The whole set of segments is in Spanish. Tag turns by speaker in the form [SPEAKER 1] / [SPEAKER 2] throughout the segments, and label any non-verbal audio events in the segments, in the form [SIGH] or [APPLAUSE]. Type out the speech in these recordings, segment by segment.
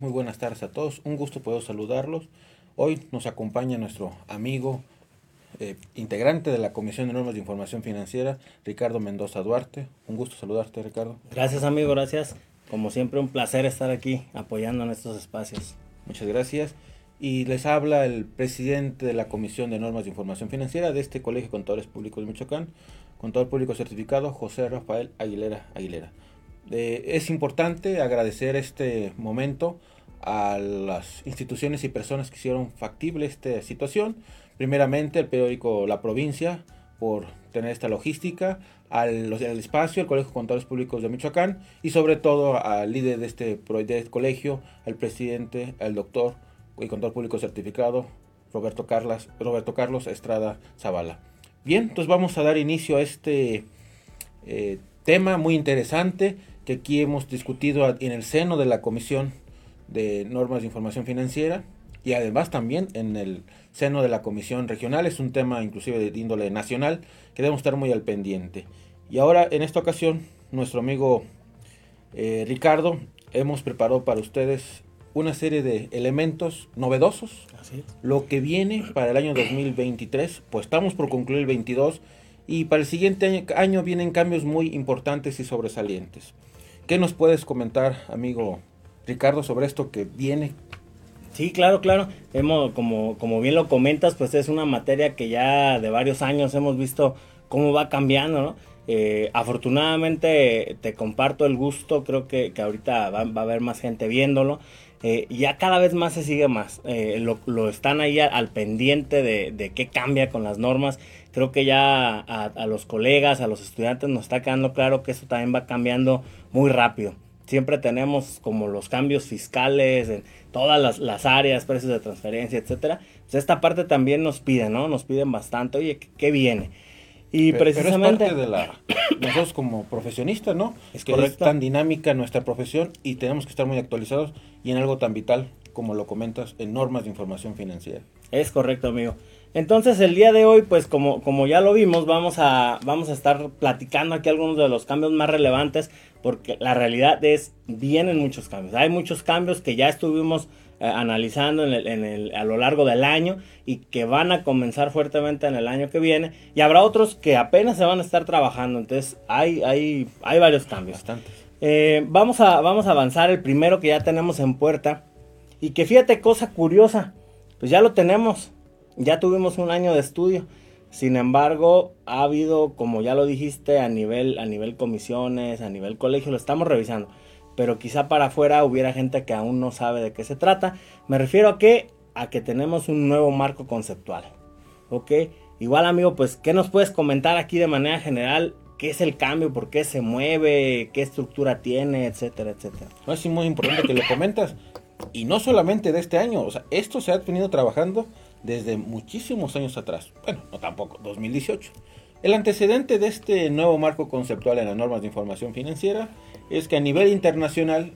[SPEAKER 1] Muy buenas tardes a todos, un gusto poder saludarlos. Hoy nos acompaña nuestro amigo, eh, integrante de la Comisión de Normas de Información Financiera, Ricardo Mendoza Duarte. Un gusto saludarte, Ricardo.
[SPEAKER 2] Gracias, amigo, gracias. Como siempre, un placer estar aquí apoyando en estos espacios.
[SPEAKER 1] Muchas gracias. Y les habla el presidente de la Comisión de Normas de Información Financiera de este Colegio de Contadores Públicos de Michoacán, contador público certificado José Rafael Aguilera Aguilera. Es importante agradecer este momento a las instituciones y personas que hicieron factible esta situación. Primeramente, el periódico La Provincia, por tener esta logística, al, espacio, el Colegio de Contadores Públicos de Michoacán y sobre todo al líder de este, colegio, al presidente, al doctor y contador público certificado, Roberto, Carlas, Roberto Carlos Estrada Zavala. Bien, entonces vamos a dar inicio a este eh, tema muy interesante que aquí hemos discutido en el seno de la Comisión de Normas de Información Financiera y además también en el seno de la Comisión Regional. Es un tema inclusive de índole nacional que debemos estar muy al pendiente. Y ahora, en esta ocasión, nuestro amigo eh, Ricardo, hemos preparado para ustedes una serie de elementos novedosos. Lo que viene para el año 2023, pues estamos por concluir el 22 y para el siguiente año vienen cambios muy importantes y sobresalientes. ¿Qué nos puedes comentar, amigo Ricardo, sobre esto que viene.
[SPEAKER 2] Sí, claro, claro. Como, como bien lo comentas, pues es una materia que ya de varios años hemos visto cómo va cambiando. Eh, afortunadamente te comparto el gusto, creo que, que ahorita va, a haber más gente viéndolo. Eh, ya cada vez más se sigue más. Eh, lo, lo, están ahí al, pendiente de, de, qué cambia con las normas. Creo que ya a, a, los colegas, a los estudiantes nos está quedando claro que eso también va cambiando muy rápido siempre tenemos como los cambios fiscales en todas las, áreas, precios de transferencia, etcétera. Pues esta parte también nos piden, ¿no? Nos piden bastante, oye, ¿qué, viene?
[SPEAKER 1] Y precisamente pero es parte de la nosotros como profesionistas, ¿no? Es que es tan dinámica nuestra profesión y tenemos que estar muy actualizados y en algo tan vital como lo comentas en normas de información financiera.
[SPEAKER 2] Es correcto, amigo. Entonces el día de hoy, pues como, como ya lo vimos, vamos a, vamos a estar platicando aquí algunos de los cambios más relevantes, porque la realidad es, vienen muchos cambios. Hay muchos cambios que ya estuvimos eh, analizando en el, en el, a lo largo del año y que van a comenzar fuertemente en el año que viene. Y habrá otros que apenas se van a estar trabajando. Entonces hay, hay, hay varios cambios.
[SPEAKER 1] Bastantes.
[SPEAKER 2] Eh, vamos, a, vamos a avanzar el primero que ya tenemos en puerta. Y que fíjate, cosa curiosa, pues ya lo tenemos ya tuvimos un año de estudio. Sin embargo, ha habido, como ya lo dijiste, a nivel, a nivel comisiones, a nivel colegio, lo estamos revisando. Pero quizá para afuera hubiera gente que aún no sabe de qué se trata. Me refiero a que, a que tenemos un nuevo marco conceptual. ¿Ok? Igual amigo, pues, ¿qué nos puedes comentar aquí de manera general? ¿Qué es el cambio? ¿Por qué se mueve? ¿Qué estructura tiene? Etcétera, etcétera.
[SPEAKER 1] No, es muy importante que lo comentas. Y no solamente de este año. O sea, esto se ha venido trabajando desde muchísimos años atrás. Bueno, no tampoco, 2018. El antecedente de este nuevo marco conceptual en las normas de información financiera es que a nivel internacional,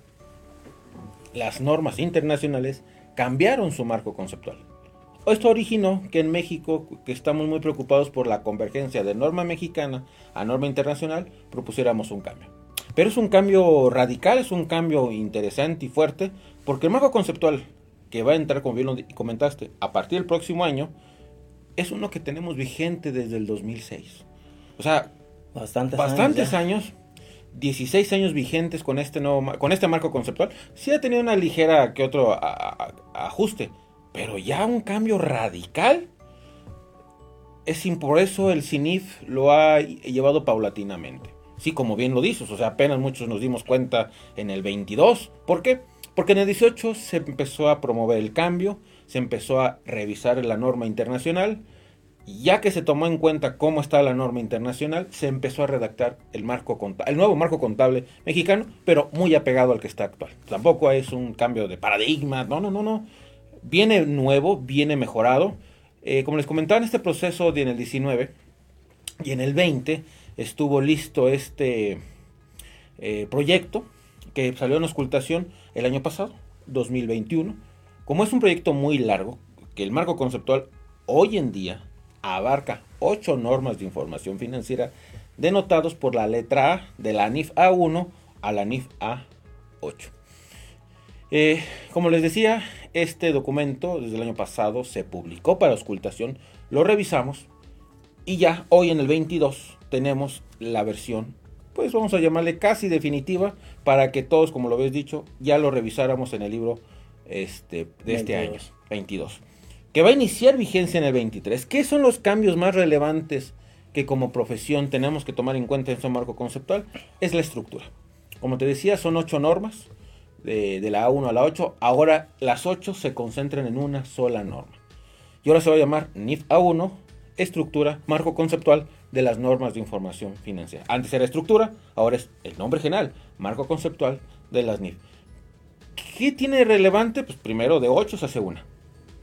[SPEAKER 1] las normas internacionales cambiaron su marco conceptual. Esto originó que en México, que estamos muy preocupados por la convergencia de norma mexicana a norma internacional, propusiéramos un cambio. Pero es un cambio radical, es un cambio interesante y fuerte, porque el marco conceptual que va a entrar, como bien lo comentaste, a partir del próximo año, es uno que tenemos vigente desde el 2006. O sea, bastantes, bastantes años, 16 años vigentes con este nuevo con este marco conceptual. Sí ha tenido una ligera que otro ajuste, pero ya un cambio radical. Es por eso el CINIF lo ha llevado paulatinamente. Sí, como bien lo dices, o sea, apenas muchos nos dimos cuenta en el 22. ¿Por qué? Porque en el 18 se empezó a promover el cambio, se empezó a revisar la norma internacional, ya que se tomó en cuenta cómo está la norma internacional, se empezó a redactar el, marco el nuevo marco contable mexicano, pero muy apegado al que está actual. Tampoco es un cambio de paradigma, no, no, no, no. Viene nuevo, viene mejorado. Eh, como les comentaba en este proceso de en el 19 y en el 20 estuvo listo este eh, proyecto que salió en ocultación el año pasado, 2021. Como es un proyecto muy largo, que el marco conceptual hoy en día abarca ocho normas de información financiera denotados por la letra A de la NIF A1 a la NIF A8. Eh, como les decía, este documento desde el año pasado se publicó para auscultación, lo revisamos y ya hoy en el 22 tenemos la versión, pues vamos a llamarle casi definitiva, para que todos, como lo habéis dicho, ya lo revisáramos en el libro este, de este año, 22, que va a iniciar vigencia en el 23. ¿Qué son los cambios más relevantes que como profesión tenemos que tomar en cuenta en su marco conceptual? Es la estructura. Como te decía, son ocho normas, de, de la A1 a la 8. Ahora las 8 se concentran en una sola norma. Y ahora se va a llamar NIF A1, estructura, marco conceptual de las normas de información financiera. Antes era estructura, ahora es el nombre general, marco conceptual de las NIF. ¿Qué tiene relevante? Pues primero de 8 se hace una,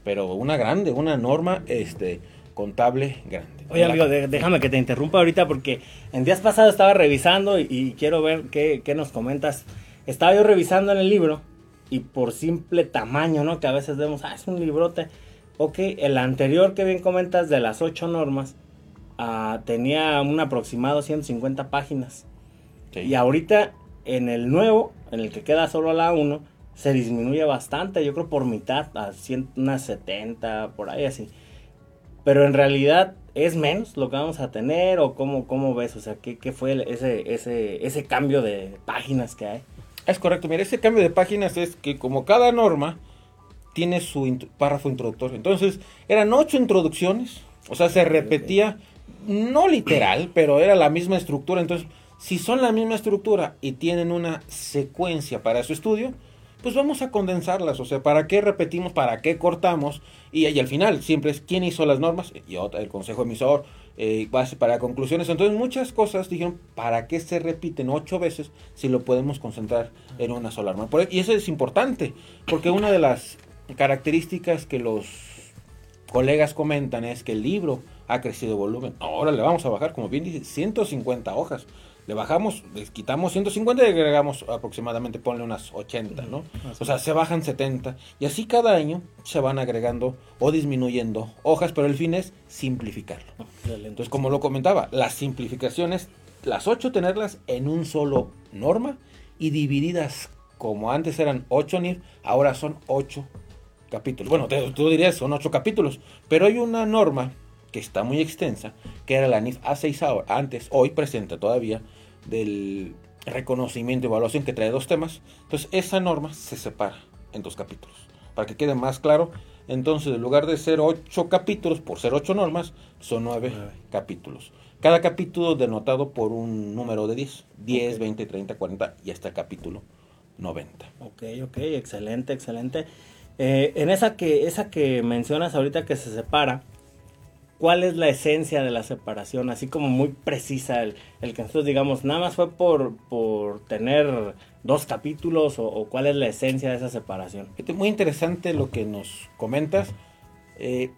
[SPEAKER 1] pero una grande, una norma este, contable grande.
[SPEAKER 2] Oye, amigo, déjame que te interrumpa ahorita porque en días pasados estaba revisando y, quiero ver qué, qué, nos comentas. Estaba yo revisando en el libro y por simple tamaño, ¿no? Que a veces vemos, ah, es un librote. Ok, el anterior que bien comentas de las ocho normas ah, tenía un aproximado 150 páginas. Y ahorita en el nuevo, en el que queda solo la 1, se disminuye bastante, yo creo por mitad, a 100, unas 70, por ahí así. Pero en realidad es menos lo que vamos a tener o cómo, cómo ves, o sea, ¿qué, qué fue ese, ese, ese cambio de páginas que hay?
[SPEAKER 1] Es correcto, mira, ese cambio de páginas es que como cada norma tiene su párrafo introductorio. Entonces, eran ocho introducciones, o sea, se repetía, no literal, [CLEARS THROAT] pero era la misma estructura. Entonces, si son la misma estructura y tienen una secuencia para su estudio, pues vamos a condensarlas, o sea, ¿para qué repetimos? ¿Para qué cortamos? Y, y al final siempre es quién hizo las normas, y el consejo emisor, eh, base para conclusiones. Entonces muchas cosas dijeron, ¿para qué se repiten ocho veces si lo podemos concentrar en una sola arma? E, y eso es importante, porque una de las características que los colegas comentan es que el libro ha crecido volumen. Ahora le vamos a bajar, como bien dice, 150 hojas le bajamos, les quitamos 150 y agregamos aproximadamente, ponle unas 80, ¿no? O sea, se bajan 70 y así cada año se van agregando o disminuyendo hojas, pero el fin es simplificarlo. Entonces, como lo comentaba, las simplificaciones, las 8 tenerlas en un solo norma y divididas como antes eran 8 NIF, ahora son 8 capítulos. Bueno, tú dirías son 8 capítulos, pero hay una norma que está muy extensa, que era la NIF A6 ahora, antes, hoy presenta todavía, del reconocimiento y evaluación que trae dos temas. Entonces esa norma se separa en dos capítulos. Para que quede más claro, entonces en lugar de ser ocho capítulos, por ser ocho normas, son nueve, capítulos. Cada capítulo denotado por un número de 10. 10, 20, 30, 40 y hasta el capítulo 90.
[SPEAKER 2] Ok, ok, excelente, excelente. Eh, en esa que, esa que mencionas ahorita que se separa, cuál es la esencia de la separación, así como muy precisa, el, que nosotros digamos, nada más fue por, por tener dos capítulos o, cuál es la esencia de esa separación.
[SPEAKER 1] Muy interesante lo que nos comentas. Eh,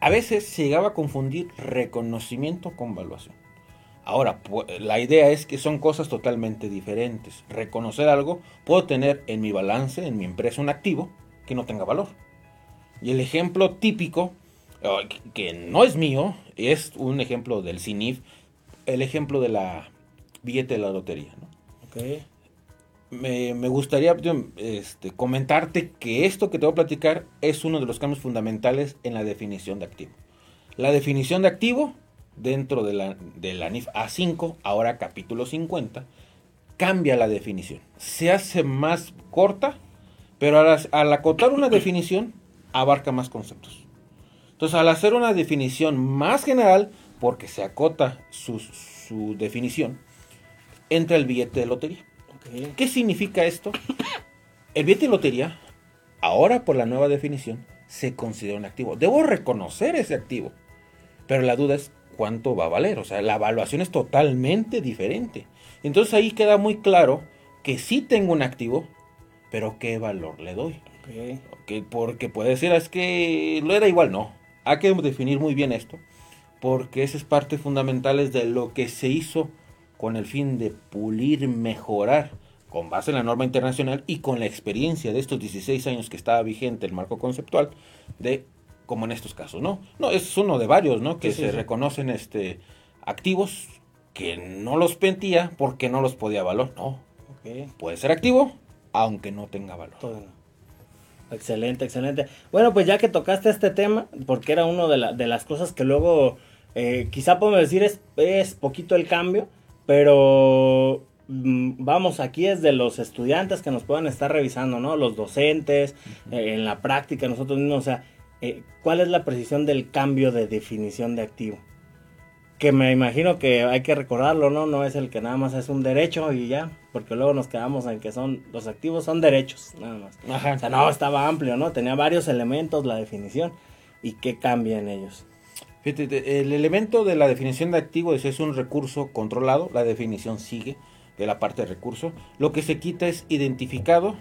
[SPEAKER 1] a veces se llegaba a confundir reconocimiento con evaluación. Ahora, la idea es que son cosas totalmente diferentes. Reconocer algo, puedo tener en mi balance, en mi empresa, un activo que no tenga valor. Y el ejemplo típico que no es mío, es un ejemplo del CINIF, el ejemplo de la billete de la lotería. Me, gustaría este, comentarte que esto que te voy a platicar es uno de los cambios fundamentales en la definición de activo. La definición de activo dentro de la, de la NIF A5, ahora capítulo 50, cambia la definición. Se hace más corta, pero al acotar una definición abarca más conceptos. Entonces, al hacer una definición más general, porque se acota su, definición, entra el billete de lotería. ¿Qué significa esto? El billete de lotería, ahora por la nueva definición, se considera un activo. Debo reconocer ese activo, pero la duda es cuánto va a valer. O sea, la evaluación es totalmente diferente. Entonces ahí queda muy claro que sí tengo un activo, pero qué valor le doy. porque puede ser, es que lo era igual, no hay que definir muy bien esto, porque esa es parte fundamental de lo que se hizo con el fin de pulir, mejorar, con base en la norma internacional y con la experiencia de estos 16 años que estaba vigente el marco conceptual, de como en estos casos, ¿no? No, es uno de varios, ¿no? Que se reconocen este activos que no los pentía porque no los podía valorar. No. Puede ser activo, aunque no tenga valor.
[SPEAKER 2] Excelente, excelente. Bueno, pues ya que tocaste este tema, porque era una de, de las cosas que luego, eh, quizá podemos decir es, es poquito el cambio, pero mm, vamos, aquí es de los estudiantes que nos puedan estar revisando, ¿no? Los docentes, eh, en la práctica, nosotros mismos, o sea, eh, ¿cuál es la precisión del cambio de definición de activo? Que me imagino que hay que recordarlo, ¿no? No es el que nada más es un derecho y ya, porque luego nos quedamos en que son, los activos son derechos, nada más. Ajá. O sea, no, estaba amplio, ¿no? Tenía varios elementos la definición. ¿Y qué cambia en ellos?
[SPEAKER 1] Fíjate, el elemento de la definición de activo es, es un recurso controlado, la definición sigue de la parte de recurso. Lo que se quita es identificado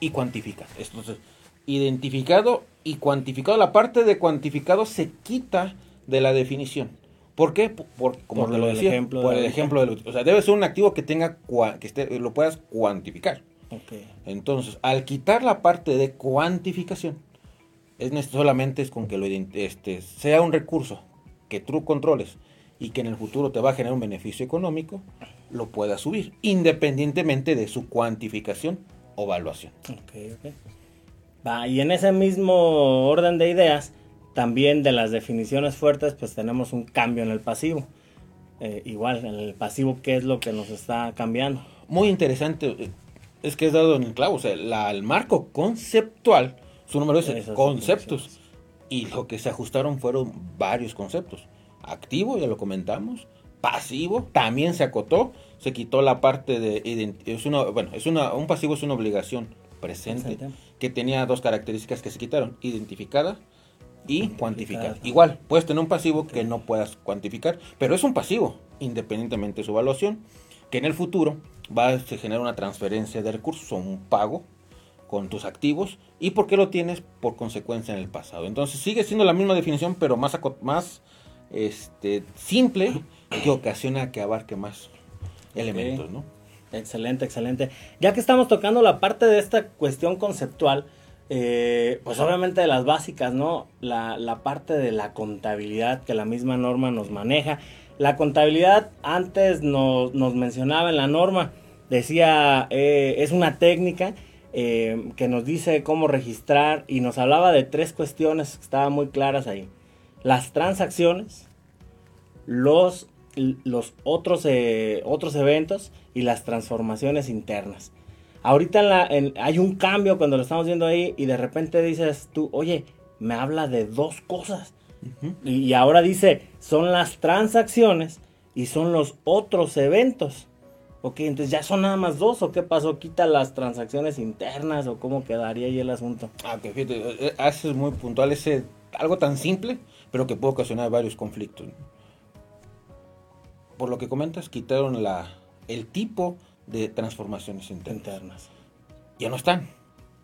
[SPEAKER 1] y cuantificado. Entonces, identificado y cuantificado, la parte de cuantificado se quita de la definición. ¿Por qué? Por, como te lo decía, ejemplo por el ejemplo de O sea, debe ser un activo que tenga que esté, lo puedas cuantificar. Okay. Entonces, al quitar la parte de cuantificación, es solamente es con que lo este, sea un recurso que tú controles y que en el futuro te va a generar un beneficio económico, lo puedas subir, independientemente de su cuantificación o evaluación.
[SPEAKER 2] Okay, okay. Va, y en ese mismo orden de ideas, también de las definiciones fuertes, pues tenemos un cambio en el pasivo. Eh, igual, en el pasivo, ¿qué es lo que nos está cambiando?
[SPEAKER 1] Muy interesante, eh, es que es dado en el clavo, o sea, la, el marco conceptual, su número es conceptos, y lo que se ajustaron fueron varios conceptos. Activo, ya lo comentamos, pasivo, también se acotó, se quitó la parte de, es una, bueno, es una, un pasivo es una obligación presente, que tenía dos características que se quitaron, identificada y cuantificar. Igual, puedes tener un pasivo que no puedas cuantificar, pero es un pasivo, independientemente de su evaluación, que en el futuro va a generar una transferencia de recursos o un pago con tus activos y por qué lo tienes por consecuencia en el pasado. Entonces sigue siendo la misma definición, pero más, más este, simple que ocasiona que abarque más elementos, ¿no?
[SPEAKER 2] Excelente, excelente. Ya que estamos tocando la parte de esta cuestión conceptual, eh, pues obviamente de las básicas, ¿no? La, parte de la contabilidad que la misma norma nos maneja. La contabilidad antes nos, mencionaba en la norma, decía, eh, es una técnica eh, que nos dice cómo registrar y nos hablaba de tres cuestiones que estaban muy claras ahí. Las transacciones, los, los otros, otros eventos y las transformaciones internas. Ahorita hay un cambio cuando lo estamos viendo ahí y de repente dices tú, oye, me habla de dos cosas. y, ahora dice, son las transacciones y son los otros eventos. Ok, entonces ya son nada más dos o qué pasó, quita las transacciones internas o cómo quedaría ahí el asunto.
[SPEAKER 1] Ah, que fíjate, eh, eh, haces muy puntual ese, algo tan simple, pero que puede ocasionar varios conflictos. Por lo que comentas, quitaron la, el tipo de transformaciones internas. Ya no están.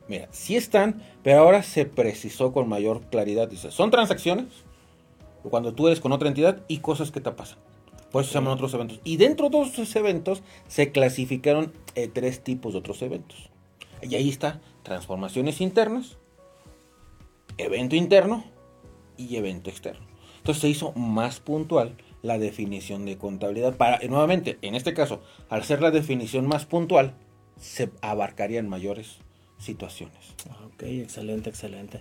[SPEAKER 1] Mira, sí están, pero ahora se precisó con mayor claridad. Dice, son transacciones cuando tú eres con otra entidad y cosas que te pasan. Por eso se llaman otros eventos. Y dentro de esos eventos se clasificaron eh, tres tipos de otros eventos. Y ahí está, transformaciones internas, evento interno y evento externo. Entonces se hizo más puntual la definición de contabilidad. Para, nuevamente, en este caso, al ser la definición más puntual, se abarcarían mayores situaciones.
[SPEAKER 2] Ok, excelente, excelente.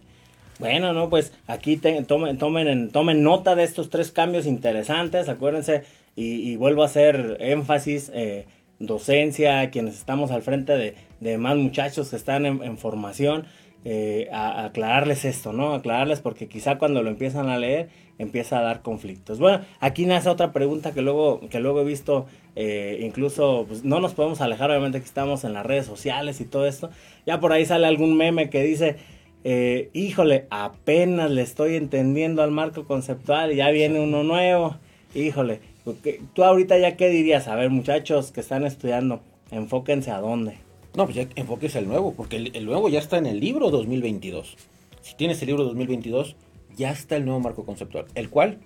[SPEAKER 2] Bueno, no, pues aquí tomen, tomen, tomen nota de estos tres cambios interesantes, acuérdense, y, vuelvo a hacer énfasis, eh, docencia, quienes estamos al frente de, de más muchachos que están en, en formación, eh, a, aclararles esto, ¿no? Aclararles porque quizá cuando lo empiezan a leer empieza a dar conflictos. Bueno, aquí nace otra pregunta que luego, que luego he visto, eh, incluso pues, no nos podemos alejar, obviamente que estamos en las redes sociales y todo esto. Ya por ahí sale algún meme que dice, eh, híjole, apenas le estoy entendiendo al marco conceptual y ya viene uno nuevo. Híjole, tú ahorita ya qué dirías, a ver muchachos que están estudiando, enfóquense a dónde.
[SPEAKER 1] No, pues ya enfoques el nuevo, porque el, nuevo ya está en el libro 2022. Si tienes el libro 2022, ya está el nuevo marco conceptual, el cual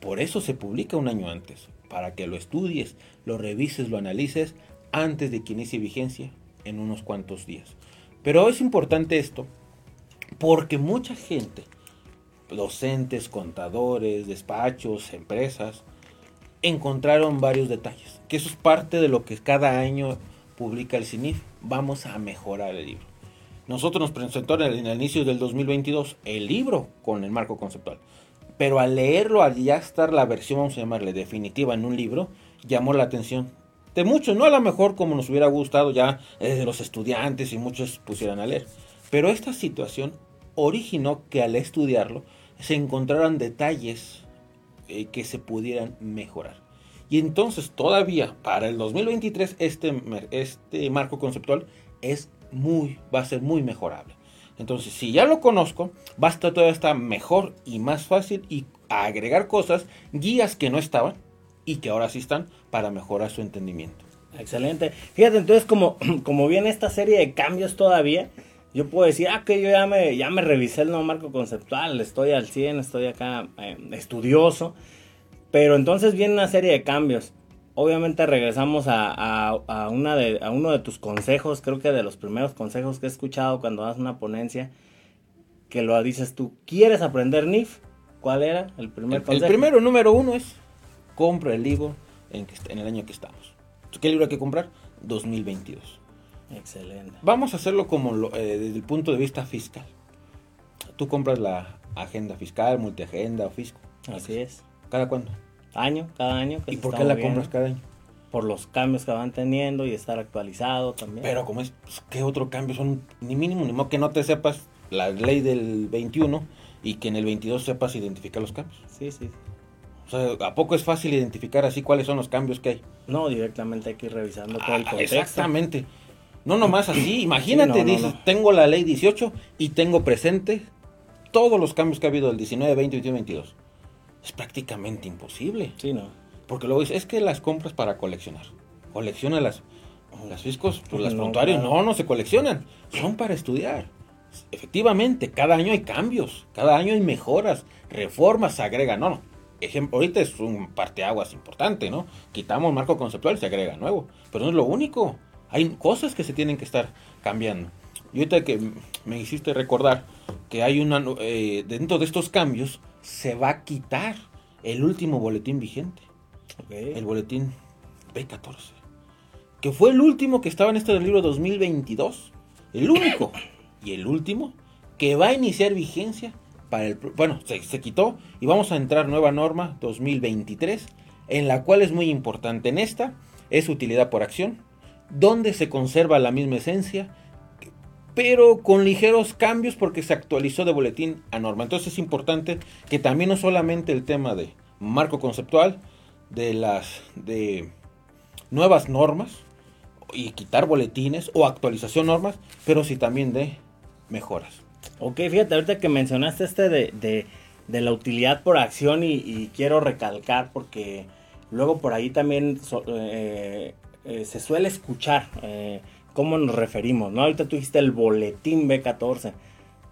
[SPEAKER 1] por eso se publica un año antes, para que lo estudies, lo revises, lo analices antes de que inicie vigencia en unos cuantos días. Pero es importante esto porque mucha gente, docentes, contadores, despachos, empresas, encontraron varios detalles, que eso es parte de lo que cada año publica el CINIF, vamos a mejorar el libro. Nosotros nos presentó en el, inicio del 2022 el libro con el marco conceptual. Pero al leerlo, al ya estar la versión, vamos a llamarle definitiva en un libro, llamó la atención de muchos. No a lo mejor como nos hubiera gustado ya eh, de los estudiantes y muchos pusieran a leer. Pero esta situación originó que al estudiarlo se encontraran detalles eh, que se pudieran mejorar. Y entonces todavía para el 2023 este, este marco conceptual es muy, va a ser muy mejorable. Entonces, si ya lo conozco, basta todavía estar mejor y más fácil y agregar cosas, guías que no estaban y que ahora sí están para mejorar su entendimiento.
[SPEAKER 2] Excelente. Fíjate, entonces como, [CLEARS THROAT] como viene esta serie de cambios todavía, yo puedo decir, ah, que yo ya me, ya me revisé el nuevo marco conceptual, estoy al 100, estoy acá eh, estudioso, pero entonces viene una serie de cambios. Obviamente regresamos a, a, una de, a uno de tus consejos, creo que de los primeros consejos que he escuchado cuando das una ponencia, que lo dices tú, ¿quieres aprender NIF? ¿Cuál era el primer consejo?
[SPEAKER 1] El primero, número uno es, compra el libro en, en el año que estamos. ¿Qué libro hay que comprar? 2022.
[SPEAKER 2] Excelente.
[SPEAKER 1] Vamos a hacerlo como eh, desde el punto de vista fiscal. Tú compras la agenda fiscal, multiagenda o fisco.
[SPEAKER 2] Así es.
[SPEAKER 1] ¿Cada cuándo?
[SPEAKER 2] Año, cada año.
[SPEAKER 1] ¿Y por qué la compras cada año?
[SPEAKER 2] Por los cambios que van teniendo y estar actualizado también.
[SPEAKER 1] Pero como es, pues, ¿qué otro cambio son? Ni mínimo, ni modo que no te sepas la ley del 21 y que en el 22 sepas identificar los cambios.
[SPEAKER 2] Sí, sí.
[SPEAKER 1] O sea, ¿a poco es fácil identificar así cuáles son los cambios que hay?
[SPEAKER 2] No, directamente hay que ir revisando todo el ah, contexto.
[SPEAKER 1] Exactamente. No nomás así, imagínate, dices, tengo la ley 18 y tengo presente todos los cambios que ha habido del 19, 20, 21, 22. Es prácticamente imposible.
[SPEAKER 2] Sí, no.
[SPEAKER 1] Porque luego dices, es que las compras para coleccionar. Colecciona las, las fiscos, pues las [LAUGHS] no, no, no se coleccionan. Son para estudiar. Efectivamente, cada año hay cambios, cada año hay mejoras, reformas, se agregan. No, no. Ejemplo, ahorita es un parteaguas importante, ¿no? Quitamos marco conceptual y se agrega nuevo. Pero no es lo único. Hay cosas que se tienen que estar cambiando. Y ahorita que me hiciste recordar que hay una, eh, dentro de estos cambios, se va a quitar el último boletín vigente. El boletín B14. Que fue el último que estaba en este libro 2022. El único. Y el último que va a iniciar vigencia para el... Bueno, se, se quitó y vamos a entrar nueva norma 2023, en la cual es muy importante. En esta es utilidad por acción donde se conserva la misma esencia, pero con ligeros cambios porque se actualizó de boletín a norma. Entonces es importante que también no solamente el tema de marco conceptual, de las de nuevas normas y quitar boletines o actualización normas, pero sí también de mejoras.
[SPEAKER 2] Ok, fíjate, ahorita que mencionaste este de, de, la utilidad por acción y, quiero recalcar porque luego por ahí también eh, eh, se suele escuchar eh, cómo nos referimos, ¿no? Ahorita tú dijiste el boletín B14.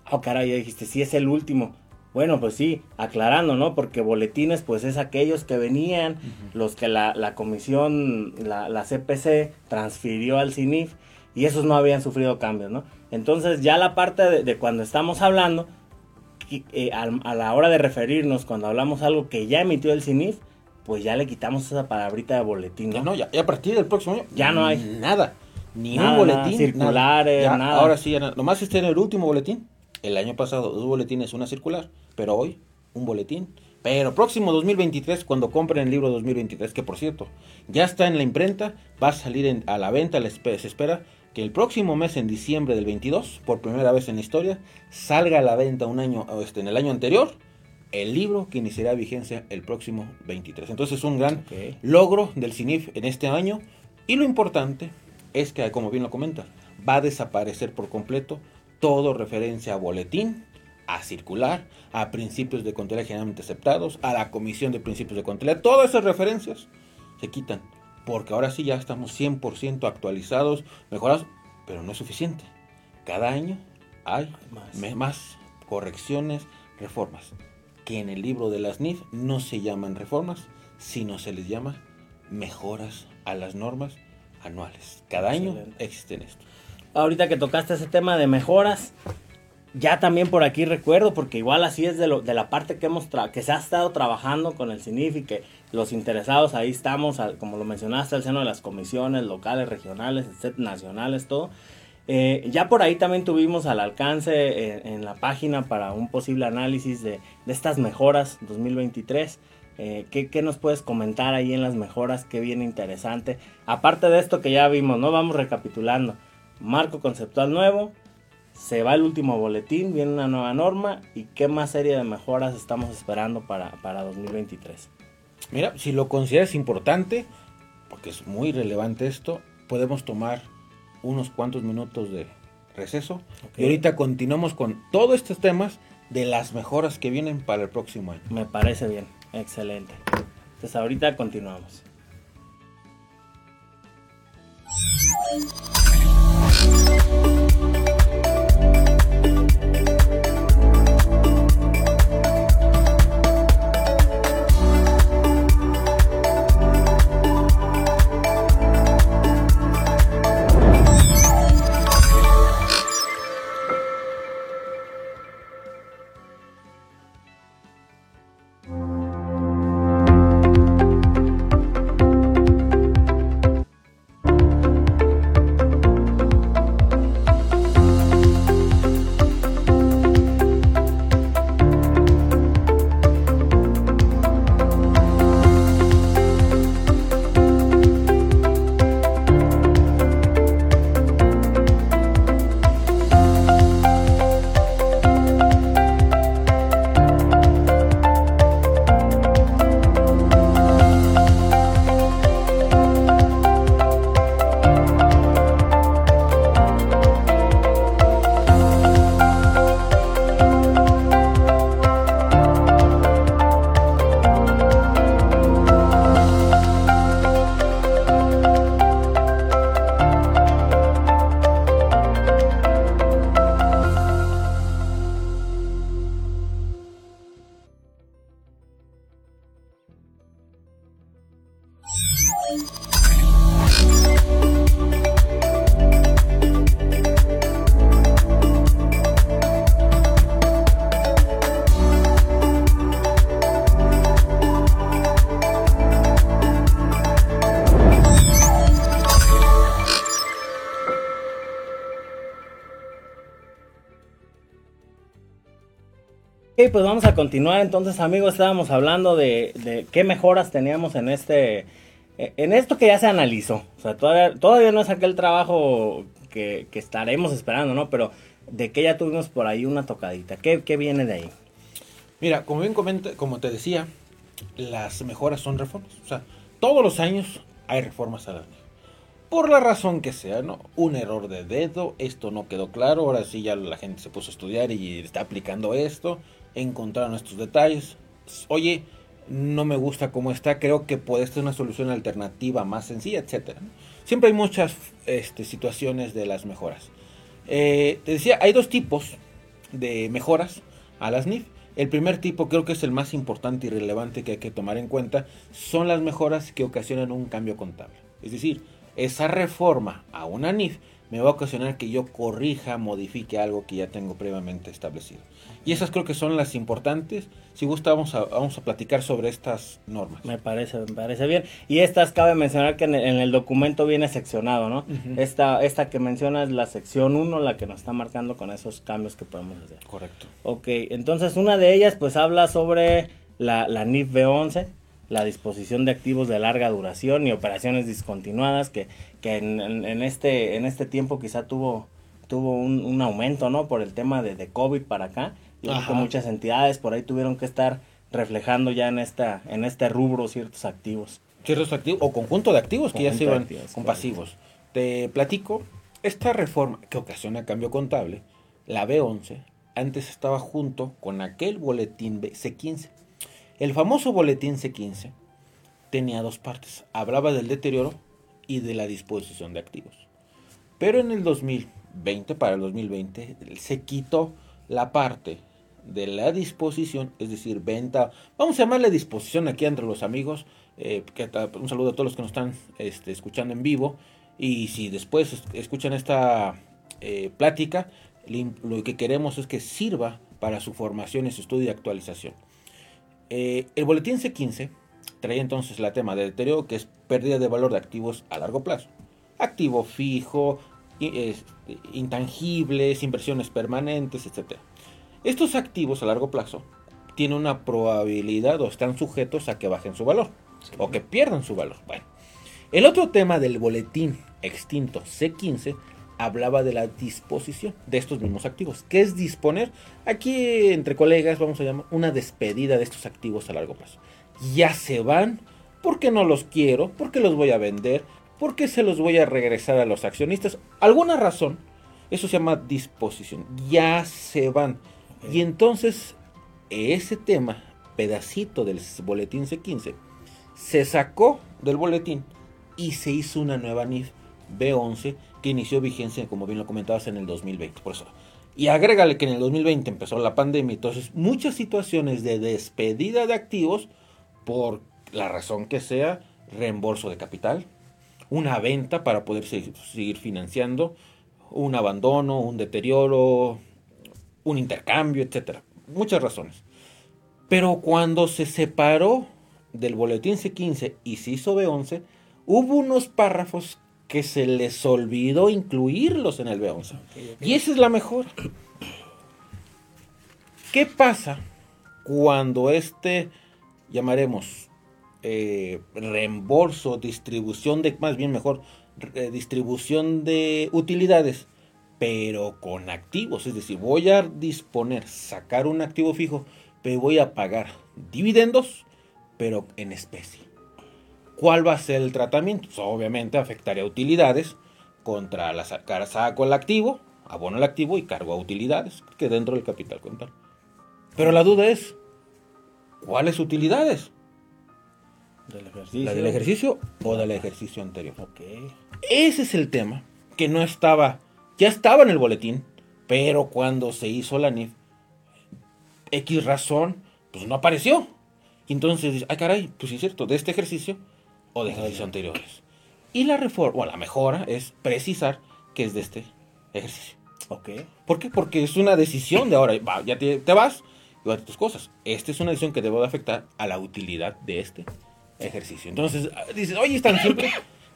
[SPEAKER 2] Ah, oh, caray, ya dijiste, sí es el último. Bueno, pues sí, aclarando, ¿no? Porque boletines, pues es aquellos que venían, los que la, comisión, la, CPC, transfirió al CINIF y esos no habían sufrido cambios, ¿no? Entonces ya la parte de, cuando estamos hablando, eh, a, a, la hora de referirnos, cuando hablamos algo que ya emitió el CINIF, pues ya le quitamos esa palabrita de boletín.
[SPEAKER 1] ¿no? no, ya, a partir del próximo año.
[SPEAKER 2] Ya no hay.
[SPEAKER 1] Nada. Ni un boletín.
[SPEAKER 2] circulares, nada.
[SPEAKER 1] Ahora sí, nada. Nomás este en el último boletín. El año pasado, dos boletines, una circular. Pero hoy, un boletín. Pero próximo 2023, cuando compren el libro 2023, que por cierto, ya está en la imprenta, va a salir a la venta, se espera que el próximo mes, en diciembre del 22, por primera vez en la historia, salga a la venta un año, este, en el año anterior el libro que iniciará vigencia el próximo 23. Entonces es un gran logro del CINIF en este año y lo importante es que, como bien lo comenta, va a desaparecer por completo todo referencia a boletín, a circular, a principios de contabilidad generalmente aceptados, a la comisión de principios de contabilidad, todas esas referencias se quitan, porque ahora sí ya estamos 100% actualizados, mejorados, pero no es suficiente. Cada año hay más correcciones, reformas que en el libro de las NIF no se llaman reformas, sino se les llama mejoras a las normas anuales. Cada año existen esto.
[SPEAKER 2] Ahorita que tocaste ese tema de mejoras, ya también por aquí recuerdo, porque igual así es de, lo, de la parte que, hemos que se ha estado trabajando con el CINIF y que los interesados ahí estamos, como lo mencionaste, al seno de las comisiones locales, regionales, nacionales, todo. Eh, ya por ahí también tuvimos al alcance en, la página para un posible análisis de, estas mejoras 2023. Eh, ¿qué, nos puedes comentar ahí en las mejoras? Qué bien interesante. Aparte de esto que ya vimos, ¿no? Vamos recapitulando. Marco conceptual nuevo, se va el último boletín, viene una nueva norma y qué más serie de mejoras estamos esperando para, para 2023.
[SPEAKER 1] Mira, si lo consideras importante, porque es muy relevante esto, podemos tomar unos cuantos minutos de receso y ahorita continuamos con todos estos temas de las mejoras que vienen para el próximo año.
[SPEAKER 2] Me parece bien, excelente. Entonces ahorita continuamos. Pues vamos a continuar. Entonces, amigos, estábamos hablando de, qué mejoras teníamos en este. En esto que ya se analizó. O sea, todavía, todavía no es aquel trabajo que, estaremos esperando, ¿no? Pero de que ya tuvimos por ahí una tocadita. ¿Qué, viene de ahí?
[SPEAKER 1] Mira, como bien comenté, como te decía, las mejoras son reformas. O sea, todos los años hay reformas a la ley. Por la razón que sea, ¿no? Un error de dedo, esto no quedó claro, ahora sí ya la gente se puso a estudiar y está aplicando esto, encontraron estos detalles. Oye, no me gusta cómo está, creo que puede ser una solución alternativa más sencilla, etcétera. Siempre hay muchas este, situaciones de las mejoras. Eh, te decía, hay dos tipos de mejoras a las NIF. El primer tipo, creo que es el más importante y relevante que hay que tomar en cuenta, son las mejoras que ocasionan un cambio contable. Es decir, esa reforma a una NIF me va a ocasionar que yo corrija, modifique algo que ya tengo previamente establecido. Y esas creo que son las importantes. Si gusta, vamos a, vamos a platicar sobre estas normas.
[SPEAKER 2] Me parece, me parece bien. Y estas cabe mencionar que en el, documento viene seccionado, ¿no? esta, esta que menciona es la sección 1, la que nos está marcando con esos cambios que podemos hacer.
[SPEAKER 1] Correcto.
[SPEAKER 2] Ok, entonces una de ellas pues habla sobre la, la NIF B11 la disposición de activos de larga duración y operaciones discontinuadas que, que en, este, en este tiempo quizá tuvo, tuvo un, aumento, ¿no? Por el tema de, de COVID para acá. Y que muchas entidades por ahí tuvieron que estar reflejando ya en esta en este rubro ciertos activos.
[SPEAKER 1] Ciertos activos o conjunto de activos que ya se iban con pasivos. Te platico, esta reforma que ocasiona cambio contable, la B11, antes estaba junto con aquel boletín C15 el famoso boletín C15 tenía dos partes. Hablaba del deterioro y de la disposición de activos. Pero en el 2020, para el 2020, se quitó la parte de la disposición, es decir, venta, vamos a llamarle disposición aquí entre los amigos, eh, un saludo a todos los que nos están este, escuchando en vivo, y si después escuchan esta eh, plática, lo que queremos es que sirva para su formación su estudio y actualización. Eh, el boletín C15 trae entonces la tema de deterioro, que es pérdida de valor de activos a largo plazo. Activo fijo, este, intangibles, inversiones permanentes, etc. Estos activos a largo plazo tienen una probabilidad o están sujetos a que bajen su valor o que pierdan su valor. Bueno, el otro tema del boletín extinto C15 hablaba de la disposición de estos mismos activos. ¿Qué es disponer? Aquí entre colegas vamos a llamar una despedida de estos activos a largo plazo. Ya se van porque no los quiero, porque los voy a vender, porque se los voy a regresar a los accionistas. Alguna razón, eso se llama disposición. Ya se van. Y entonces ese tema, pedacito del boletín C15, se sacó del boletín y se hizo una nueva NIF B11 que inició vigencia, como bien lo comentabas, en el 2020. Por. Y agrégale que en el 2020 empezó la pandemia, entonces muchas situaciones de despedida de activos, por la razón que sea, reembolso de capital, una venta para poder seguir financiando, un abandono, un deterioro, un intercambio, etcétera. Muchas razones. Pero cuando se separó del boletín C15 y se hizo B11, hubo unos párrafos que se les olvidó incluirlos en el B11. Y esa es la mejor. ¿Qué pasa cuando este, llamaremos, eh, reembolso, distribución de, más bien mejor, eh, distribución de utilidades, pero con activos? Es decir, voy a disponer, sacar un activo fijo, pero voy a pagar dividendos, pero en especie. ¿Cuál va a ser el tratamiento? Pues, obviamente afectaría utilidades contra la saco el activo, abono el activo y cargo a utilidades, que dentro del capital contable. Pero la duda es, ¿cuáles utilidades?
[SPEAKER 2] ¿Del ejercicio?
[SPEAKER 1] ¿La del ejercicio o del ejercicio anterior?
[SPEAKER 2] Ok.
[SPEAKER 1] Ese es el tema que no estaba, ya estaba en el boletín, pero cuando se hizo la NIF, X razón, pues no apareció. Y entonces, ay caray, pues sí es cierto, de este ejercicio o de ejercicios anteriores. Y la reforma, o la mejora, es precisar que es de este ejercicio.
[SPEAKER 2] Ok.
[SPEAKER 1] ¿Por qué? Porque es una decisión de ahora, va, ya te, te vas y vas a tus cosas. Esta es una decisión que debe de afectar a la utilidad de este ejercicio. Entonces, ah, dices, oye, es tan simple.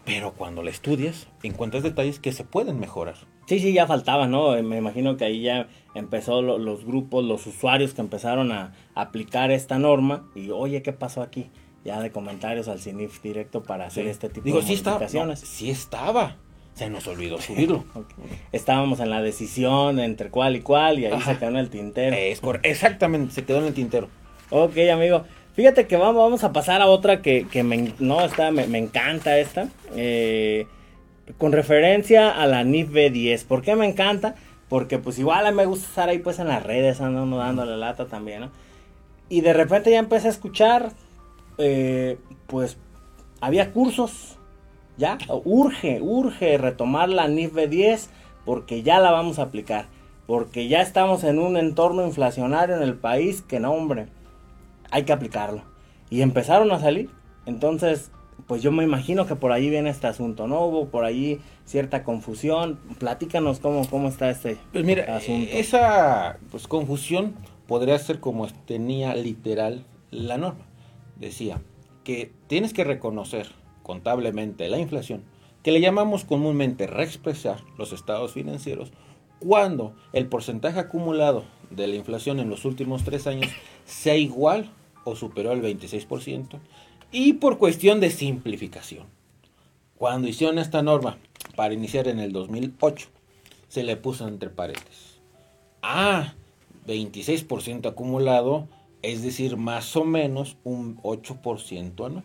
[SPEAKER 1] Pero cuando la estudias, encuentras detalles que se pueden mejorar.
[SPEAKER 2] Sí, sí, ya faltaba, ¿no? Me imagino que ahí ya empezó los grupos, los usuarios que empezaron a aplicar esta norma. Y, oye, ¿qué pasó aquí? Ya de comentarios al CINIF directo para hacer este tipo
[SPEAKER 1] Digo,
[SPEAKER 2] de
[SPEAKER 1] sí estaba,
[SPEAKER 2] modificaciones.
[SPEAKER 1] sí estaba. Se nos olvidó subirlo. [LAUGHS]
[SPEAKER 2] Estábamos en la decisión entre cuál y cuál y ahí se quedó en el tintero.
[SPEAKER 1] Es por, exactamente, se quedó en el tintero.
[SPEAKER 2] Ok, amigo. Fíjate que vamos, vamos a pasar a otra que, que me, no, está, me, me encanta esta. Eh, con referencia a la NIF B10. ¿Por qué me encanta? Porque pues igual me gusta estar ahí pues en las redes, andando dando la lata también, ¿no? Y de repente ya empecé a escuchar eh, pues había cursos, ya, urge, urge retomar la NIF 10 porque ya la vamos a aplicar, porque ya estamos en un entorno inflacionario en el país que no, hombre, hay que aplicarlo. Y empezaron a salir, entonces, pues yo me imagino que por ahí viene este asunto, ¿no? Hubo por ahí cierta confusión, platícanos cómo, cómo está este
[SPEAKER 1] pues mira, asunto. Esa pues, confusión podría ser como tenía literal la norma decía que tienes que reconocer contablemente la inflación, que le llamamos comúnmente reexpresar los estados financieros, cuando el porcentaje acumulado de la inflación en los últimos tres años sea igual o superó al 26%, y por cuestión de simplificación. Cuando hicieron esta norma para iniciar en el 2008, se le puso entre paréntesis. Ah, 26% acumulado es decir, más o menos un 8% anual.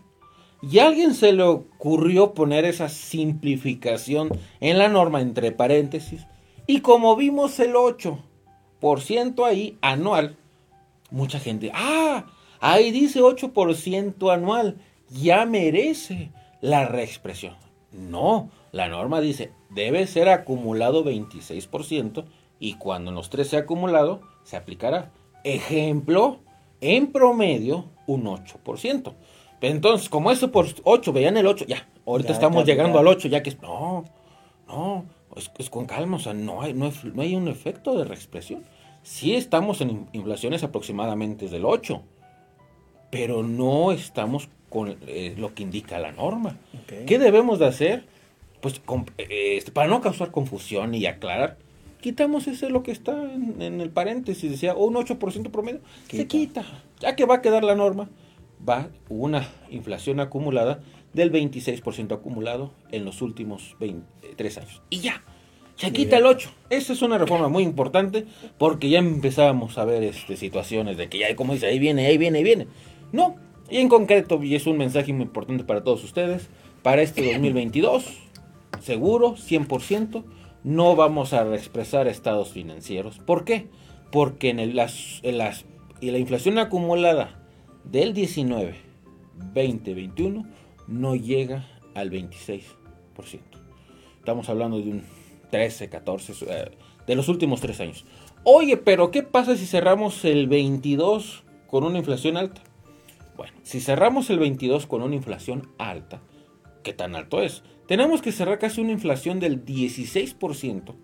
[SPEAKER 1] Y a alguien se le ocurrió poner esa simplificación en la norma entre paréntesis. Y como vimos el 8% ahí anual, mucha gente, ah, ahí dice 8% anual, ya merece la reexpresión. No, la norma dice, debe ser acumulado 26% y cuando los tres sea acumulado, se aplicará. Ejemplo, en promedio un 8%. Entonces, como eso por 8, veían el 8, ya, ahorita estamos llegando al 8, ya que es, no, no, es, con calma, o sea, no hay, no, hay, un efecto de reexpresión. Sí estamos en inflaciones aproximadamente del 8, pero no estamos con eh, lo que indica la norma. ¿Qué debemos de hacer? pues eh, este, para no causar confusión y aclarar, quitamos ese lo que está en, el paréntesis, decía un 8% promedio, se quita, ya que va a quedar la norma, va una inflación acumulada del 26% acumulado en los últimos 23 años. Y ya, se quita el 8. Esa es una reforma muy importante porque ya empezábamos a ver este, situaciones de que ya, como dice, ahí viene, ahí viene, ahí viene. No, y en concreto, y es un mensaje muy importante para todos ustedes, para este [LAUGHS] 2022, seguro, 100%, no vamos a expresar estados financieros. ¿Por qué? Porque en, y la inflación acumulada del 19, 20, 21 no llega al 26%. Estamos hablando de un 13, 14, eh, de los últimos tres años. Oye, pero ¿qué pasa si cerramos el 22 con una inflación alta? Bueno, si cerramos el 22 con una inflación alta, ¿qué tan alto es? Tenemos que cerrar casi una inflación del 16%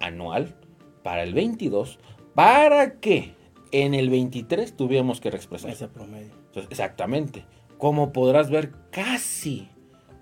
[SPEAKER 1] anual para el 22 para que en el 23 tuviéramos que reexpresar.
[SPEAKER 2] Ese promedio.
[SPEAKER 1] exactamente. Como podrás ver, casi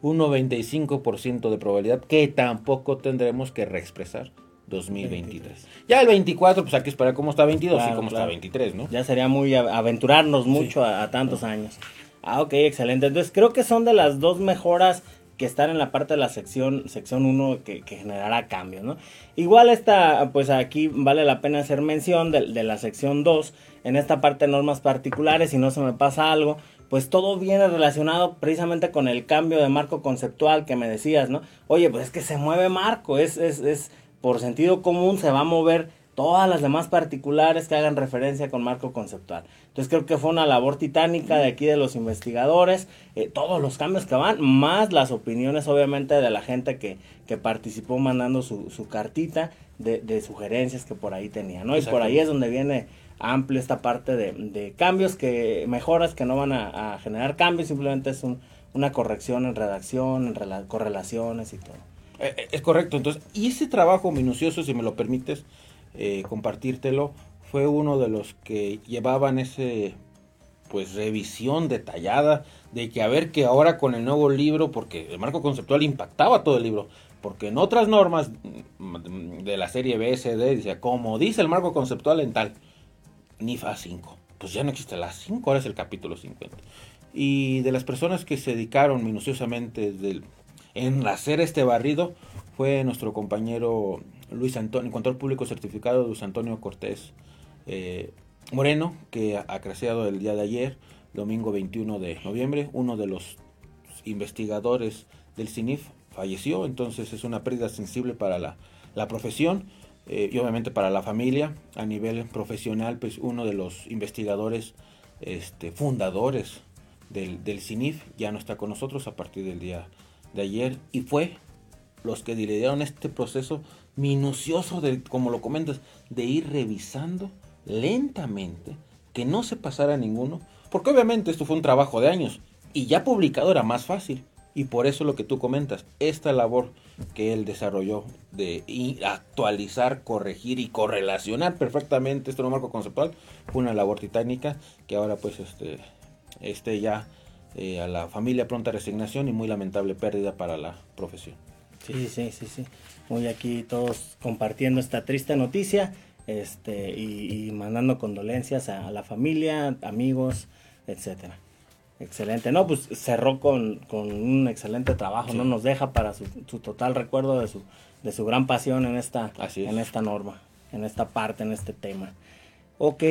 [SPEAKER 1] un 95% de probabilidad que tampoco tendremos que reexpresar 2023. Ya el 24, pues hay que esperar cómo está 22 y cómo está 23, ¿no?
[SPEAKER 2] Ya sería muy aventurarnos mucho a, tantos años. Ah, ok, excelente. Entonces creo que son de las dos mejoras que están en la parte de la sección sección 1 que, generará cambios, ¿no? Igual esta, pues aquí vale la pena hacer mención de, de la sección 2, en esta parte de normas particulares, si no se me pasa algo, pues todo viene relacionado precisamente con el cambio de marco conceptual que me decías, ¿no? Oye, pues es que se mueve marco, es, es, es por sentido común se va a mover todas las demás particulares que hagan referencia con marco conceptual. Entonces creo que fue una labor titánica de aquí de los investigadores, eh, todos los cambios que van, más las opiniones obviamente de la gente que, que participó mandando su, su cartita de, de, sugerencias que por ahí tenía, ¿no? Y por ahí es donde viene amplio esta parte de, cambios, que mejoras que no van a, generar cambios, simplemente es una corrección en redacción, en correlaciones y todo.
[SPEAKER 1] Eh, eh, es correcto, entonces, y ese trabajo minucioso, si me lo permites eh, compartírtelo, fue uno de los que llevaban ese pues revisión detallada de que a ver que ahora con el nuevo libro, porque el marco conceptual impactaba todo el libro, porque en otras normas de la serie BSD decía, como dice el marco conceptual en tal, NIFA 5. Pues ya no existe la 5, ahora es el capítulo 50. Y de las personas que se dedicaron minuciosamente en hacer este barrido fue nuestro compañero Luis Antonio, contador público certificado Luis Antonio Cortés eh, Moreno, que ha crecido el día de ayer, domingo 21 de noviembre. Uno de los investigadores del CINIF falleció, entonces es una pérdida sensible para la, la profesión. Eh, y obviamente para la familia a nivel profesional, pues uno de los investigadores este, fundadores del, del CINIF ya no está con nosotros a partir del día de ayer y fue los que lideraron este proceso minucioso, de, como lo comentas, de ir revisando lentamente, que no se pasara ninguno, porque obviamente esto fue un trabajo de años y ya publicado era más fácil. Y por eso lo que tú comentas, esta labor que él desarrolló de actualizar, corregir y correlacionar perfectamente este nuevo marco conceptual fue una labor titánica que ahora pues este, este ya eh, a la familia pronta resignación y muy lamentable pérdida para la profesión.
[SPEAKER 2] Sí, sí, sí, sí. Muy aquí todos compartiendo esta triste noticia este, y, y mandando condolencias a la familia, amigos, etcétera. Excelente, no, pues cerró con, un excelente trabajo, no nos deja para su, total recuerdo de su, de su gran pasión en esta, en esta norma, en esta parte, en este tema. Ok,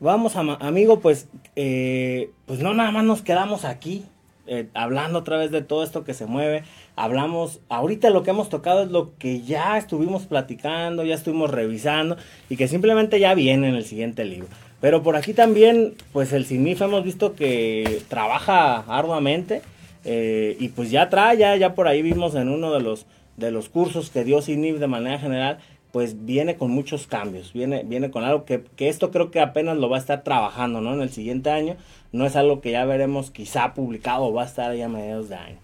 [SPEAKER 2] vamos a, amigo, pues, eh, pues no nada más nos quedamos aquí, eh, hablando otra vez de todo esto que se mueve, hablamos, ahorita lo que hemos tocado es lo que ya estuvimos platicando, ya estuvimos revisando y que simplemente ya viene en el siguiente libro. Pero por aquí también, pues el CINIF hemos visto que trabaja arduamente eh, y pues ya trae, ya, por ahí vimos en uno de los, de los cursos que dio CINIF de manera general, pues viene con muchos cambios, viene, viene con algo que, que, esto creo que apenas lo va a estar trabajando, ¿no? En el siguiente año, no es algo que ya veremos quizá publicado o va a estar ya a mediados de año.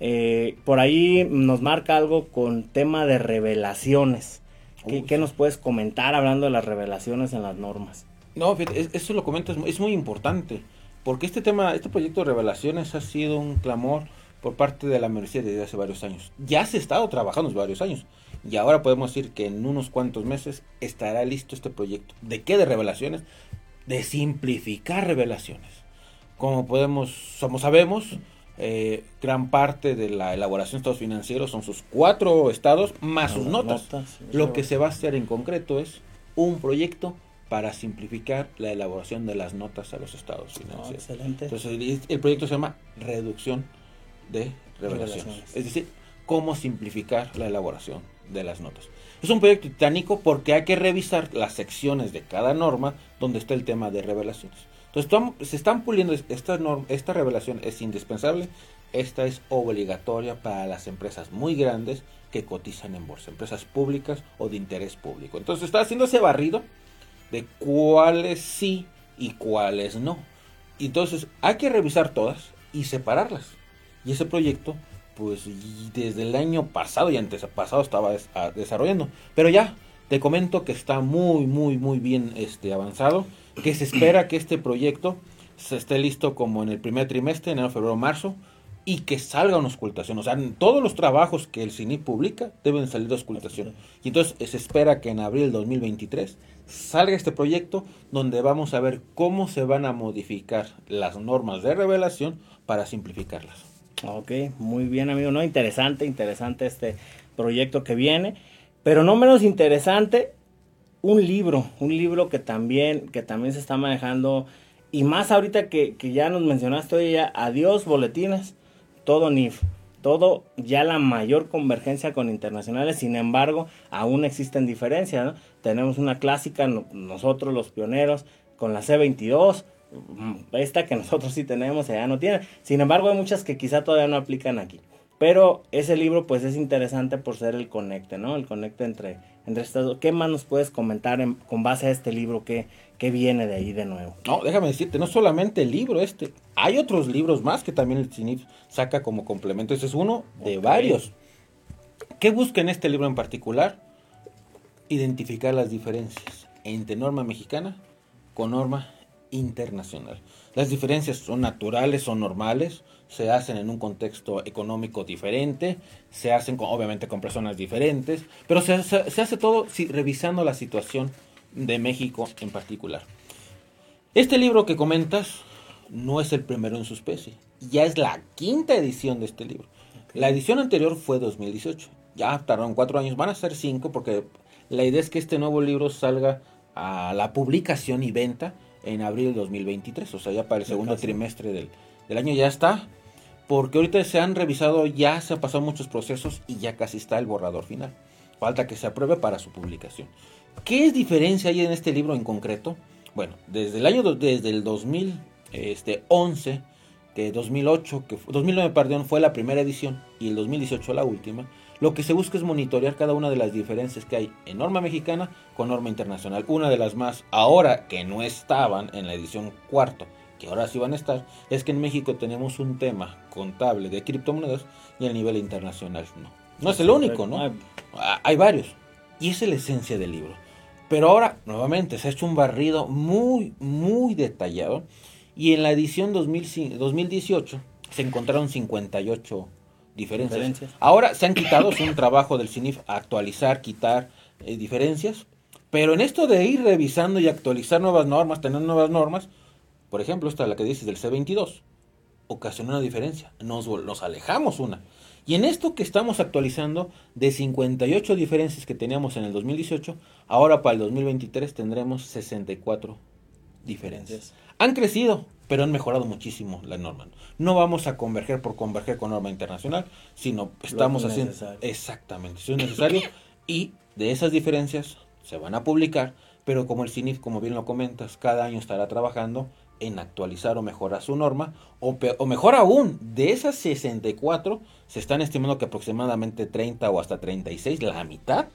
[SPEAKER 2] Eh, por ahí nos marca algo con tema de revelaciones. ¿Qué, nos puedes comentar hablando de las revelaciones en las normas?
[SPEAKER 1] No, eso lo comento, es muy importante, porque este tema, este proyecto de revelaciones ha sido un clamor por parte de la Merced desde hace varios años. Ya se ha estado trabajando varios años. Y ahora podemos decir que en unos cuantos meses estará listo este proyecto. ¿De qué? De revelaciones. De simplificar revelaciones. Como podemos, como sabemos, eh, gran parte de la elaboración de estados financieros son sus cuatro estados más sus notas. Lo que se va a hacer en concreto es un proyecto para simplificar la elaboración de las notas a los estados financieros. excelente. Entonces, el proyecto se llama reducción de revelaciones. Es decir, cómo simplificar la elaboración de las notas. Es un proyecto titánico porque hay que revisar las secciones de cada norma donde está el tema de revelaciones. Entonces, se están puliendo esta, norma, esta revelación es indispensable, esta es obligatoria para las empresas muy grandes que cotizan en bolsa, empresas públicas o de interés público. Entonces está haciendo ese barrido de cuáles sí y cuáles no. Entonces hay que revisar todas y separarlas. Y ese proyecto, pues desde el año pasado y antes pasado estaba desarrollando. Pero ya te comento que está muy, muy, muy bien este, avanzado. Que se espera que este proyecto se esté listo como en el primer trimestre, enero, febrero, marzo. Y que salga una auscultación. O sea, todos los trabajos que el CINI publica deben salir de auscultación. Y entonces se espera que en abril del 2023 salga este proyecto donde vamos a ver cómo se van a modificar las normas de revelación para simplificarlas.
[SPEAKER 2] Ok, muy bien amigo, ¿no? Interesante, interesante este proyecto que viene, pero no menos interesante un libro, un libro que también, que también se está manejando y más ahorita que, que ya nos mencionaste hoy ya, adiós boletines, todo NIF, todo ya la mayor convergencia con internacionales, sin embargo, aún existen diferencias. Tenemos una clásica, nosotros los pioneros, con la C22, esta que [LAUGHS] nosotros sí tenemos, ella no tiene. Sin embargo, hay muchas que quizá todavía no aplican aquí. Pero ese libro pues es interesante por ser el conecte, ¿no? El conecte entre, entre estas ¿Qué más nos puedes comentar con base a este libro? ¿Qué, ¿Qué viene de ahí de nuevo?
[SPEAKER 1] No, déjame decirte, no solamente el libro este, hay otros libros más que también el CINIF saca como complemento. Ese es uno de varios. ¿Qué busca en este libro en particular? Identificar las diferencias entre norma mexicana con norma internacional. Las diferencias son naturales, son normales, se hacen en un contexto económico diferente, se hacen obviamente con personas diferentes, pero se, hace todo revisando la situación de México en particular. Este libro que comentas no es el primero en su especie, ya es la quinta edición de este libro. La edición anterior fue 2018, ya tardaron cuatro años, van a ser cinco porque la idea es que este nuevo libro salga a la publicación y venta en abril de 2023, o sea, ya para el segundo trimestre del, del, año ya está, porque ahorita se han revisado, ya se han pasado muchos procesos y ya casi está el borrador final. Falta que se apruebe para su publicación. ¿Qué diferencia hay en este libro en concreto? Bueno, desde el año, desde el 2011, este, que 2008, que 2009, perdón, fue la primera edición y el 2018 la última, lo que se busca es monitorear cada una de las diferencias que hay en norma mexicana con norma internacional. Una de las más, ahora que no estaban en la edición cuarto, que ahora sí van a estar, es que en México tenemos un tema contable de criptomonedas y a nivel internacional no. No es el único, ¿no? Hay varios. Y esa es la esencia del libro. Pero ahora, nuevamente, se ha hecho un barrido muy, muy detallado. Y en la edición 2018 se encontraron 58 diferencias. Ahora se han quitado, es un trabajo del CINIF actualizar, quitar eh, diferencias, pero en esto de ir revisando y actualizar nuevas normas, tener nuevas normas, por ejemplo, esta la que dices del C22, ocasionó una diferencia, nos, nos alejamos una. Y en esto que estamos actualizando, de 58 diferencias que teníamos en el 2018, ahora para el 2023 tendremos 64 diferencias. Han crecido, pero han mejorado muchísimo la norma. No vamos a converger por converger con norma internacional, sino estamos haciendo exactamente, si es necesario y de esas diferencias se van a publicar, pero como el CINIF, como bien lo comentas, cada año estará trabajando en actualizar o mejorar su norma, o, o, mejor aún, de esas 64 se están estimando que aproximadamente 30 o hasta 36, la mitad,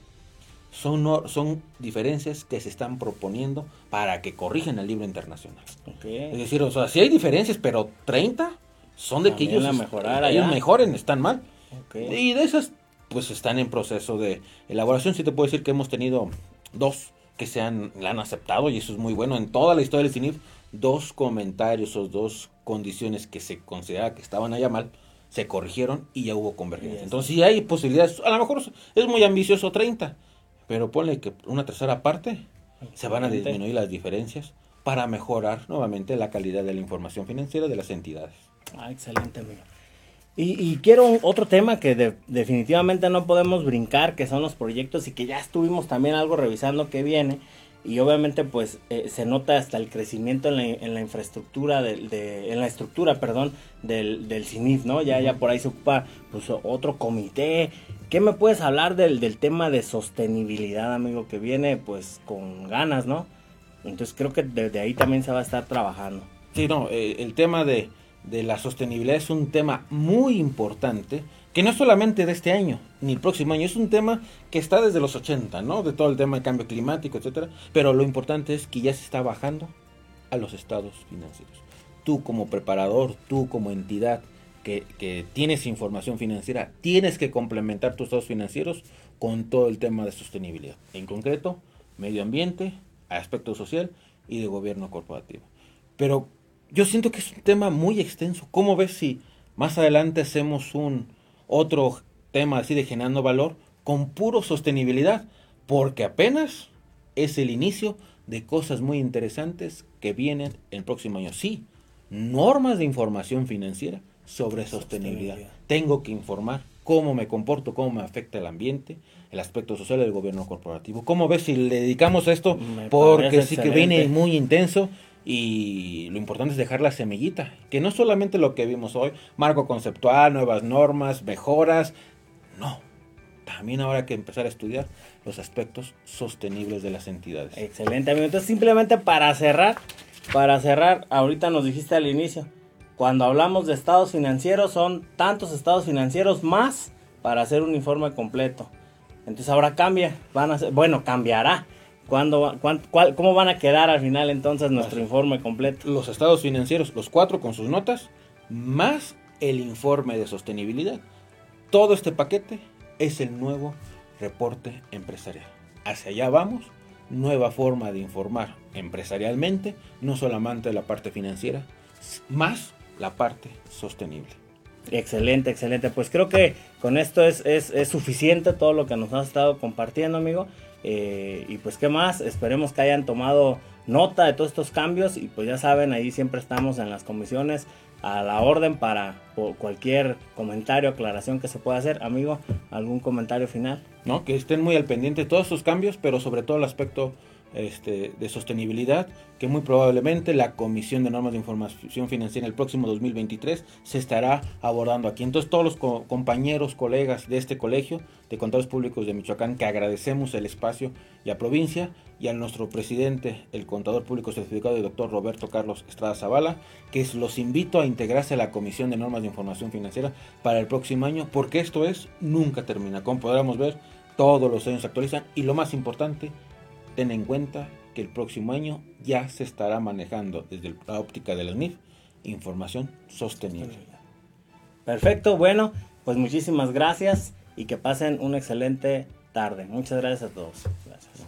[SPEAKER 1] son, son diferencias que se están proponiendo para que corrijan el libro internacional. Es decir, o sea, si hay diferencias, pero 30 son de que ellos, ellos mejoren, están mal. Y de esas, pues están en proceso de elaboración. Sí te puedo decir que hemos tenido dos que se han, la han aceptado y eso es muy bueno. En toda la historia del CINIF, dos comentarios o dos condiciones que se considera que estaban allá mal, se corrigieron y ya hubo convergencia. Entonces, si hay posibilidades, a lo mejor es muy ambicioso 30, pero ponle que una tercera parte se van a disminuir las diferencias para mejorar nuevamente la calidad de la información financiera de las entidades.
[SPEAKER 2] Ah, excelente, amigo. Y, quiero otro tema que definitivamente no podemos brincar, que son los proyectos y que ya estuvimos también algo revisando que viene. Y obviamente pues eh, se nota hasta el crecimiento en la, en la infraestructura, de, en la estructura, perdón, del, del CINIF, ¿no? Ya, ya por ahí se ocupa pues otro comité. ¿Qué me puedes hablar del, del tema de sostenibilidad, amigo, que viene pues con ganas, ¿no? Entonces creo que desde ahí también se va a estar trabajando.
[SPEAKER 1] Sí, no, eh, el tema de de la sostenibilidad es un tema muy importante, que no es solamente de este año, ni el próximo año, es un tema que está desde los 80, ¿no? De todo el tema de cambio climático, etcétera, pero lo importante es que ya se está bajando a los estados financieros. Tú como preparador, tú como entidad que, que tienes información financiera, tienes que complementar tus estados financieros con todo el tema de sostenibilidad, en concreto, medio ambiente, aspecto social y de gobierno corporativo. Pero yo siento que es un tema muy extenso. ¿Cómo ves si más adelante hacemos un otro tema así de generando valor con puro sostenibilidad? Porque apenas es el inicio de cosas muy interesantes que vienen el próximo año. Sí, normas de información financiera sobre sostenibilidad. Tengo que informar cómo me comporto, cómo me afecta el ambiente, el aspecto social del gobierno corporativo. ¿Cómo ves si le dedicamos a esto? Porque sí que viene muy intenso y lo importante es dejar la semillita, que no solamente lo que vimos hoy, marco conceptual, nuevas normas, mejoras, no, también ahora hay que empezar a estudiar los aspectos sostenibles de las entidades.
[SPEAKER 2] Excelente, amigo. Entonces, simplemente para cerrar, para cerrar, ahorita nos dijiste al inicio, cuando hablamos de estados financieros son tantos estados financieros más para hacer un informe completo. Entonces ahora cambia, van a ser, bueno, cambiará ¿Cuándo, ¿Cómo van a quedar al final entonces nuestro informe completo?
[SPEAKER 1] Los estados financieros, los cuatro con sus notas, más el informe de sostenibilidad. Todo este paquete es el nuevo reporte empresarial. Hacia allá vamos, nueva forma de informar empresarialmente, no solamente la parte financiera, más la parte sostenible.
[SPEAKER 2] Excelente, excelente. Pues creo que con esto es, es, es suficiente todo lo que nos has estado compartiendo, amigo. Eh, y pues qué más, esperemos que hayan tomado nota de todos estos cambios y pues ya saben, ahí siempre estamos en las comisiones a la orden para cualquier comentario, aclaración que se pueda hacer. Amigo, ¿algún comentario final?
[SPEAKER 1] No, que estén muy al pendiente de todos estos cambios, pero sobre todo el aspecto este, de sostenibilidad, que muy probablemente la Comisión de Normas de Información Financiera el próximo 2023 se estará abordando aquí. Entonces todos los compañeros, colegas de este colegio de contadores públicos de Michoacán, que agradecemos el espacio y a provincia, y a nuestro presidente, el contador público certificado, el doctor Roberto Carlos Estrada Zavala, que los invito a integrarse a la Comisión de Normas de Información Financiera para el próximo año, porque esto es, nunca termina. Como podremos ver, todos los años se actualizan y lo más importante, ten en cuenta que el próximo año ya se estará manejando desde la óptica de la UNIF información sostenible.
[SPEAKER 2] Perfecto, bueno, pues muchísimas gracias y que pasen una excelente tarde. Muchas gracias a todos. Gracias.